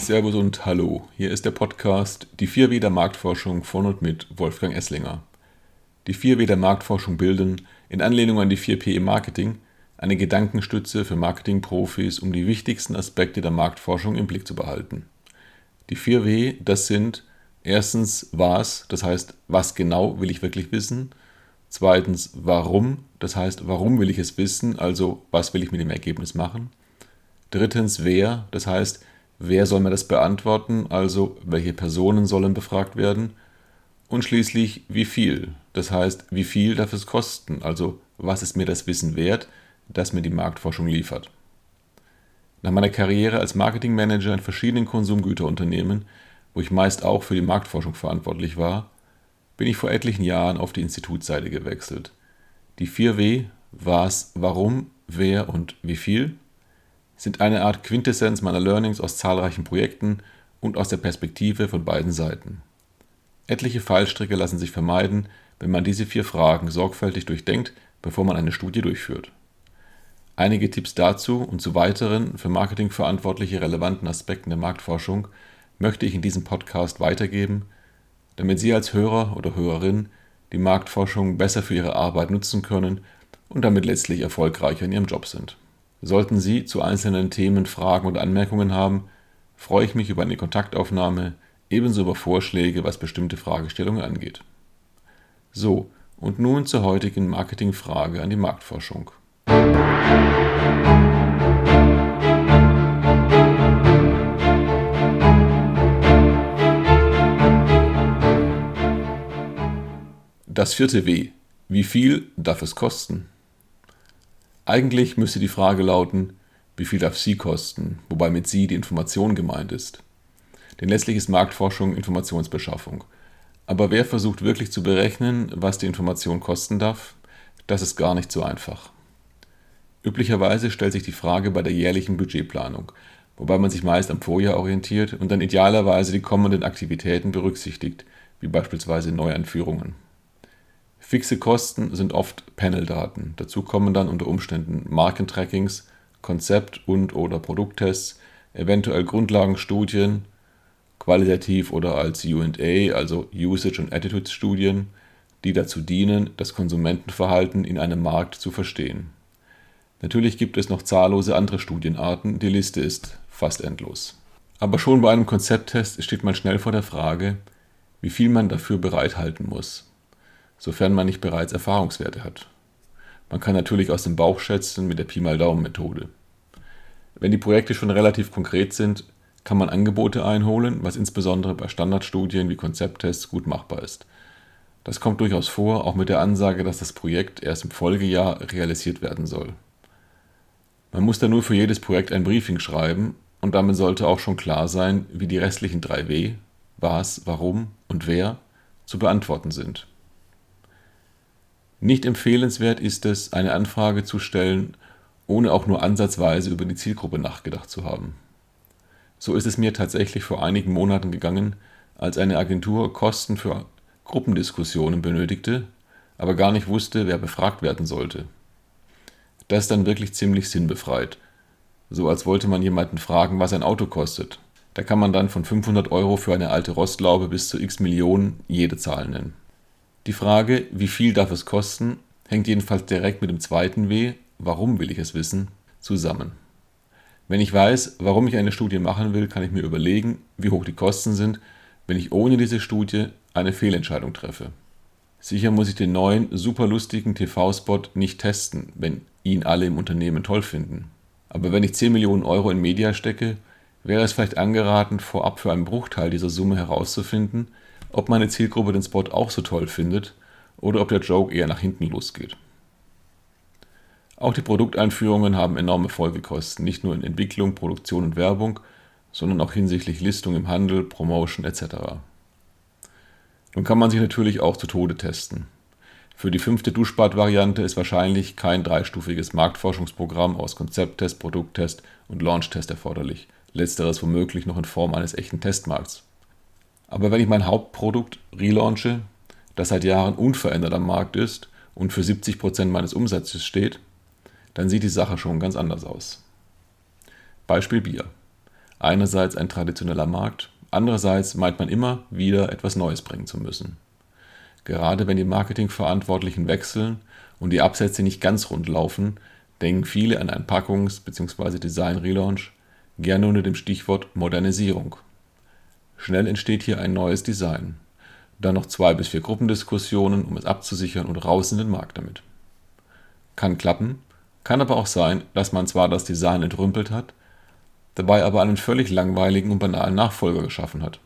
Servus und Hallo. Hier ist der Podcast Die 4W der Marktforschung von und mit Wolfgang Esslinger. Die 4W der Marktforschung bilden, in Anlehnung an die 4P im Marketing, eine Gedankenstütze für Marketingprofis, um die wichtigsten Aspekte der Marktforschung im Blick zu behalten. Die 4W, das sind erstens was, das heißt, was genau will ich wirklich wissen? Zweitens, warum, das heißt, warum will ich es wissen, also was will ich mit dem Ergebnis machen? Drittens, wer, das heißt, Wer soll mir das beantworten? Also welche Personen sollen befragt werden? Und schließlich wie viel? Das heißt, wie viel darf es kosten? Also was ist mir das Wissen wert, das mir die Marktforschung liefert? Nach meiner Karriere als Marketingmanager in verschiedenen Konsumgüterunternehmen, wo ich meist auch für die Marktforschung verantwortlich war, bin ich vor etlichen Jahren auf die Institutsseite gewechselt. Die 4W, was, warum, wer und wie viel sind eine Art Quintessenz meiner Learnings aus zahlreichen Projekten und aus der Perspektive von beiden Seiten. Etliche Fallstricke lassen sich vermeiden, wenn man diese vier Fragen sorgfältig durchdenkt, bevor man eine Studie durchführt. Einige Tipps dazu und zu weiteren für Marketing verantwortliche relevanten Aspekten der Marktforschung möchte ich in diesem Podcast weitergeben, damit Sie als Hörer oder Hörerin die Marktforschung besser für Ihre Arbeit nutzen können und damit letztlich erfolgreicher in Ihrem Job sind. Sollten Sie zu einzelnen Themen Fragen und Anmerkungen haben, freue ich mich über eine Kontaktaufnahme, ebenso über Vorschläge, was bestimmte Fragestellungen angeht. So, und nun zur heutigen Marketingfrage an die Marktforschung. Das vierte W. Wie viel darf es kosten? Eigentlich müsste die Frage lauten, wie viel darf sie kosten, wobei mit sie die Information gemeint ist. Denn letztlich ist Marktforschung Informationsbeschaffung. Aber wer versucht wirklich zu berechnen, was die Information kosten darf? Das ist gar nicht so einfach. Üblicherweise stellt sich die Frage bei der jährlichen Budgetplanung, wobei man sich meist am Vorjahr orientiert und dann idealerweise die kommenden Aktivitäten berücksichtigt, wie beispielsweise Neuanführungen. Fixe Kosten sind oft Panel-Daten. Dazu kommen dann unter Umständen Markentrackings, Konzept- und/oder Produkttests, eventuell Grundlagenstudien, qualitativ oder als UA, also Usage- und Attitudes-Studien, die dazu dienen, das Konsumentenverhalten in einem Markt zu verstehen. Natürlich gibt es noch zahllose andere Studienarten, die Liste ist fast endlos. Aber schon bei einem Konzepttest steht man schnell vor der Frage, wie viel man dafür bereithalten muss sofern man nicht bereits Erfahrungswerte hat. Man kann natürlich aus dem Bauch schätzen mit der Pi mal Daumen Methode. Wenn die Projekte schon relativ konkret sind, kann man Angebote einholen, was insbesondere bei Standardstudien wie Konzepttests gut machbar ist. Das kommt durchaus vor, auch mit der Ansage, dass das Projekt erst im Folgejahr realisiert werden soll. Man muss dann nur für jedes Projekt ein Briefing schreiben und damit sollte auch schon klar sein, wie die restlichen drei W, was, warum und wer, zu beantworten sind. Nicht empfehlenswert ist es, eine Anfrage zu stellen, ohne auch nur ansatzweise über die Zielgruppe nachgedacht zu haben. So ist es mir tatsächlich vor einigen Monaten gegangen, als eine Agentur Kosten für Gruppendiskussionen benötigte, aber gar nicht wusste, wer befragt werden sollte. Das ist dann wirklich ziemlich sinnbefreit. So als wollte man jemanden fragen, was ein Auto kostet. Da kann man dann von 500 Euro für eine alte Rostlaube bis zu x Millionen jede Zahl nennen. Die Frage, wie viel darf es kosten, hängt jedenfalls direkt mit dem zweiten W, warum will ich es wissen, zusammen. Wenn ich weiß, warum ich eine Studie machen will, kann ich mir überlegen, wie hoch die Kosten sind, wenn ich ohne diese Studie eine Fehlentscheidung treffe. Sicher muss ich den neuen, super lustigen TV-Spot nicht testen, wenn ihn alle im Unternehmen toll finden. Aber wenn ich 10 Millionen Euro in Media stecke, wäre es vielleicht angeraten, vorab für einen Bruchteil dieser Summe herauszufinden, ob meine Zielgruppe den Spot auch so toll findet oder ob der Joke eher nach hinten losgeht. Auch die Produkteinführungen haben enorme Folgekosten, nicht nur in Entwicklung, Produktion und Werbung, sondern auch hinsichtlich Listung im Handel, Promotion etc. Nun kann man sich natürlich auch zu Tode testen. Für die fünfte Duschbad-Variante ist wahrscheinlich kein dreistufiges Marktforschungsprogramm aus Konzepttest, Produkttest und Launchtest erforderlich, letzteres womöglich noch in Form eines echten Testmarkts. Aber wenn ich mein Hauptprodukt relaunche, das seit Jahren unverändert am Markt ist und für 70% meines Umsatzes steht, dann sieht die Sache schon ganz anders aus. Beispiel Bier. einerseits ein traditioneller Markt, andererseits meint man immer wieder etwas Neues bringen zu müssen. Gerade wenn die Marketingverantwortlichen wechseln und die Absätze nicht ganz rund laufen, denken viele an einen Packungs- bzw. Design-Relaunch, gerne unter dem Stichwort Modernisierung. Schnell entsteht hier ein neues Design. Dann noch zwei bis vier Gruppendiskussionen, um es abzusichern und raus in den Markt damit. Kann klappen, kann aber auch sein, dass man zwar das Design entrümpelt hat, dabei aber einen völlig langweiligen und banalen Nachfolger geschaffen hat.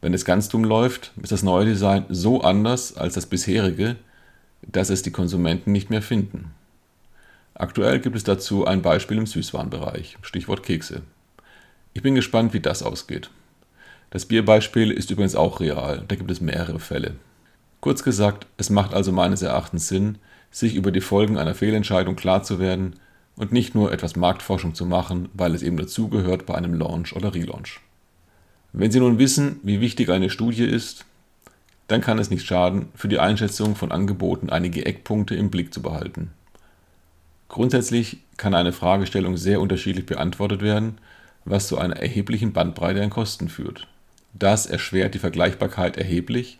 Wenn es ganz dumm läuft, ist das neue Design so anders als das bisherige, dass es die Konsumenten nicht mehr finden. Aktuell gibt es dazu ein Beispiel im Süßwarenbereich, Stichwort Kekse. Ich bin gespannt, wie das ausgeht. Das Bierbeispiel ist übrigens auch real, da gibt es mehrere Fälle. Kurz gesagt, es macht also meines Erachtens Sinn, sich über die Folgen einer Fehlentscheidung klar zu werden und nicht nur etwas Marktforschung zu machen, weil es eben dazugehört bei einem Launch oder Relaunch. Wenn Sie nun wissen, wie wichtig eine Studie ist, dann kann es nicht schaden, für die Einschätzung von Angeboten einige Eckpunkte im Blick zu behalten. Grundsätzlich kann eine Fragestellung sehr unterschiedlich beantwortet werden, was zu einer erheblichen Bandbreite an Kosten führt. Das erschwert die Vergleichbarkeit erheblich.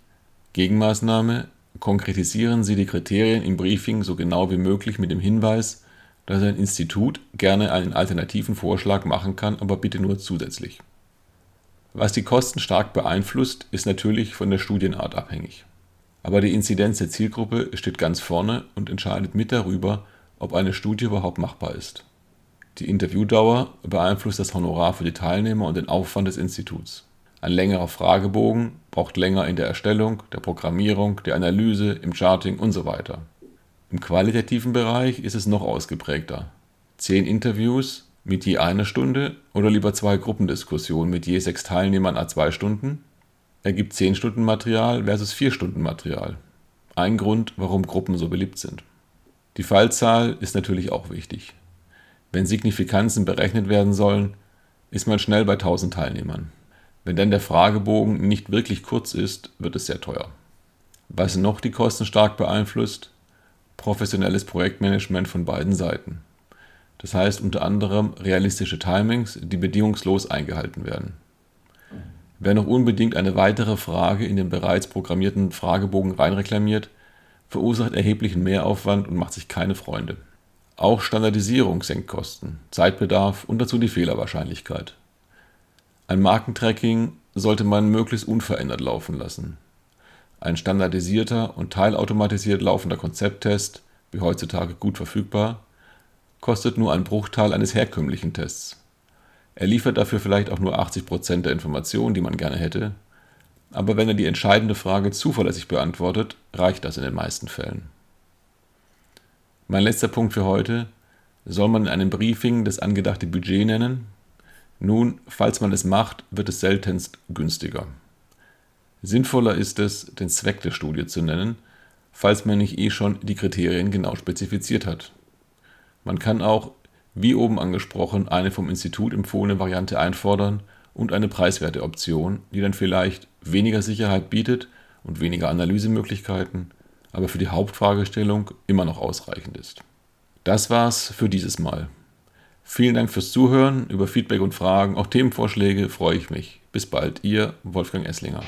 Gegenmaßnahme: Konkretisieren Sie die Kriterien im Briefing so genau wie möglich mit dem Hinweis, dass ein Institut gerne einen alternativen Vorschlag machen kann, aber bitte nur zusätzlich. Was die Kosten stark beeinflusst, ist natürlich von der Studienart abhängig. Aber die Inzidenz der Zielgruppe steht ganz vorne und entscheidet mit darüber, ob eine Studie überhaupt machbar ist. Die Interviewdauer beeinflusst das Honorar für die Teilnehmer und den Aufwand des Instituts. Ein längerer Fragebogen braucht länger in der Erstellung, der Programmierung, der Analyse, im Charting und so weiter. Im qualitativen Bereich ist es noch ausgeprägter. Zehn Interviews mit je einer Stunde oder lieber zwei Gruppendiskussionen mit je sechs Teilnehmern a zwei Stunden ergibt 10 Stunden Material versus 4 Stunden Material. Ein Grund, warum Gruppen so beliebt sind. Die Fallzahl ist natürlich auch wichtig. Wenn Signifikanzen berechnet werden sollen, ist man schnell bei 1000 Teilnehmern. Wenn dann der Fragebogen nicht wirklich kurz ist, wird es sehr teuer. Was noch die Kosten stark beeinflusst? Professionelles Projektmanagement von beiden Seiten. Das heißt unter anderem realistische Timings, die bedingungslos eingehalten werden. Wer noch unbedingt eine weitere Frage in den bereits programmierten Fragebogen reinreklamiert, verursacht erheblichen Mehraufwand und macht sich keine Freunde. Auch Standardisierung senkt Kosten, Zeitbedarf und dazu die Fehlerwahrscheinlichkeit. Ein Markentracking sollte man möglichst unverändert laufen lassen. Ein standardisierter und teilautomatisiert laufender Konzepttest, wie heutzutage gut verfügbar, kostet nur einen Bruchteil eines herkömmlichen Tests. Er liefert dafür vielleicht auch nur 80% der Informationen, die man gerne hätte, aber wenn er die entscheidende Frage zuverlässig beantwortet, reicht das in den meisten Fällen. Mein letzter Punkt für heute. Soll man in einem Briefing das angedachte Budget nennen? Nun, falls man es macht, wird es seltenst günstiger. Sinnvoller ist es, den Zweck der Studie zu nennen, falls man nicht eh schon die Kriterien genau spezifiziert hat. Man kann auch, wie oben angesprochen, eine vom Institut empfohlene Variante einfordern und eine preiswerte Option, die dann vielleicht weniger Sicherheit bietet und weniger Analysemöglichkeiten, aber für die Hauptfragestellung immer noch ausreichend ist. Das war's für dieses Mal. Vielen Dank fürs Zuhören. Über Feedback und Fragen, auch Themenvorschläge freue ich mich. Bis bald, Ihr Wolfgang Esslinger.